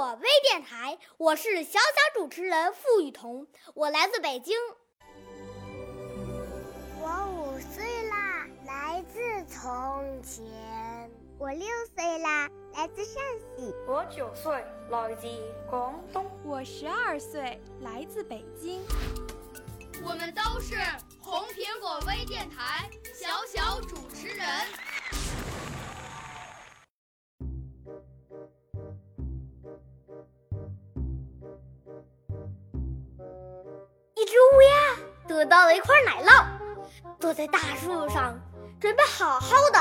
苹果微电台，我是小小主持人付雨桐，我来自北京。我五岁啦，来自从前。我六岁啦，来自陕西。我九岁，来自广东。我十二岁，来自北京。我们都是红苹果微电台小小主持人。只乌鸦得到了一块奶酪，坐在大树上，准备好好的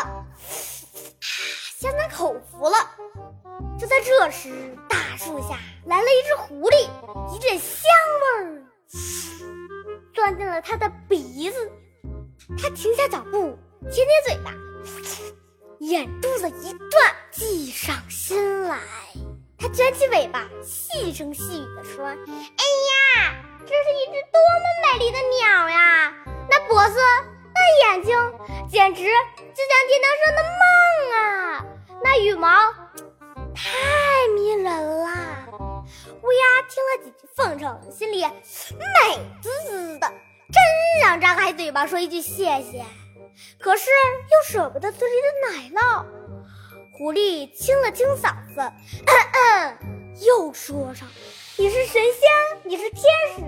享啖口福了。就在这时，大树下来了一只狐狸，一阵香味儿钻进了它的鼻子。它停下脚步，舔舔嘴巴，眼珠子一转，计上心来。它卷起尾巴，细声细语地说：“哎呀！”这是一只多么美丽的鸟呀！那脖子，那眼睛，简直就像天堂上的梦啊！那羽毛太迷人啦！乌鸦听了几句奉承，心里美滋滋的，真想张开嘴巴说一句谢谢，可是又舍不得嘴里的奶酪。狐狸清了清嗓子，咳咳，又说上。你是神仙，你是天使，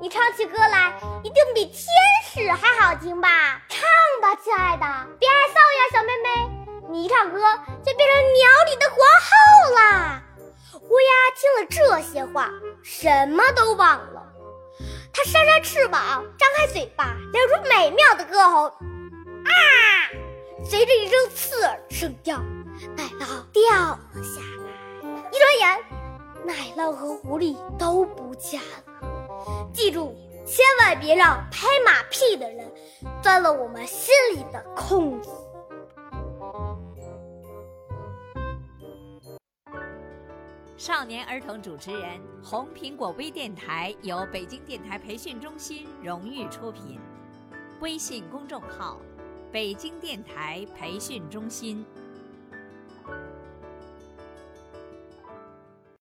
你唱起歌来一定比天使还好听吧？唱吧，亲爱的，别害臊呀，小妹妹，你一唱歌就变成鸟里的皇后啦！乌鸦听了这些话，什么都忘了，它扇扇翅膀，张开嘴巴，亮出美妙的歌喉，啊！随着一声刺耳声调，奶酪掉了下来，一转眼。奶酪和狐狸都不见了。记住，千万别让拍马屁的人钻了我们心里的空子。少年儿童主持人，红苹果微电台由北京电台培训中心荣誉出品，微信公众号：北京电台培训中心。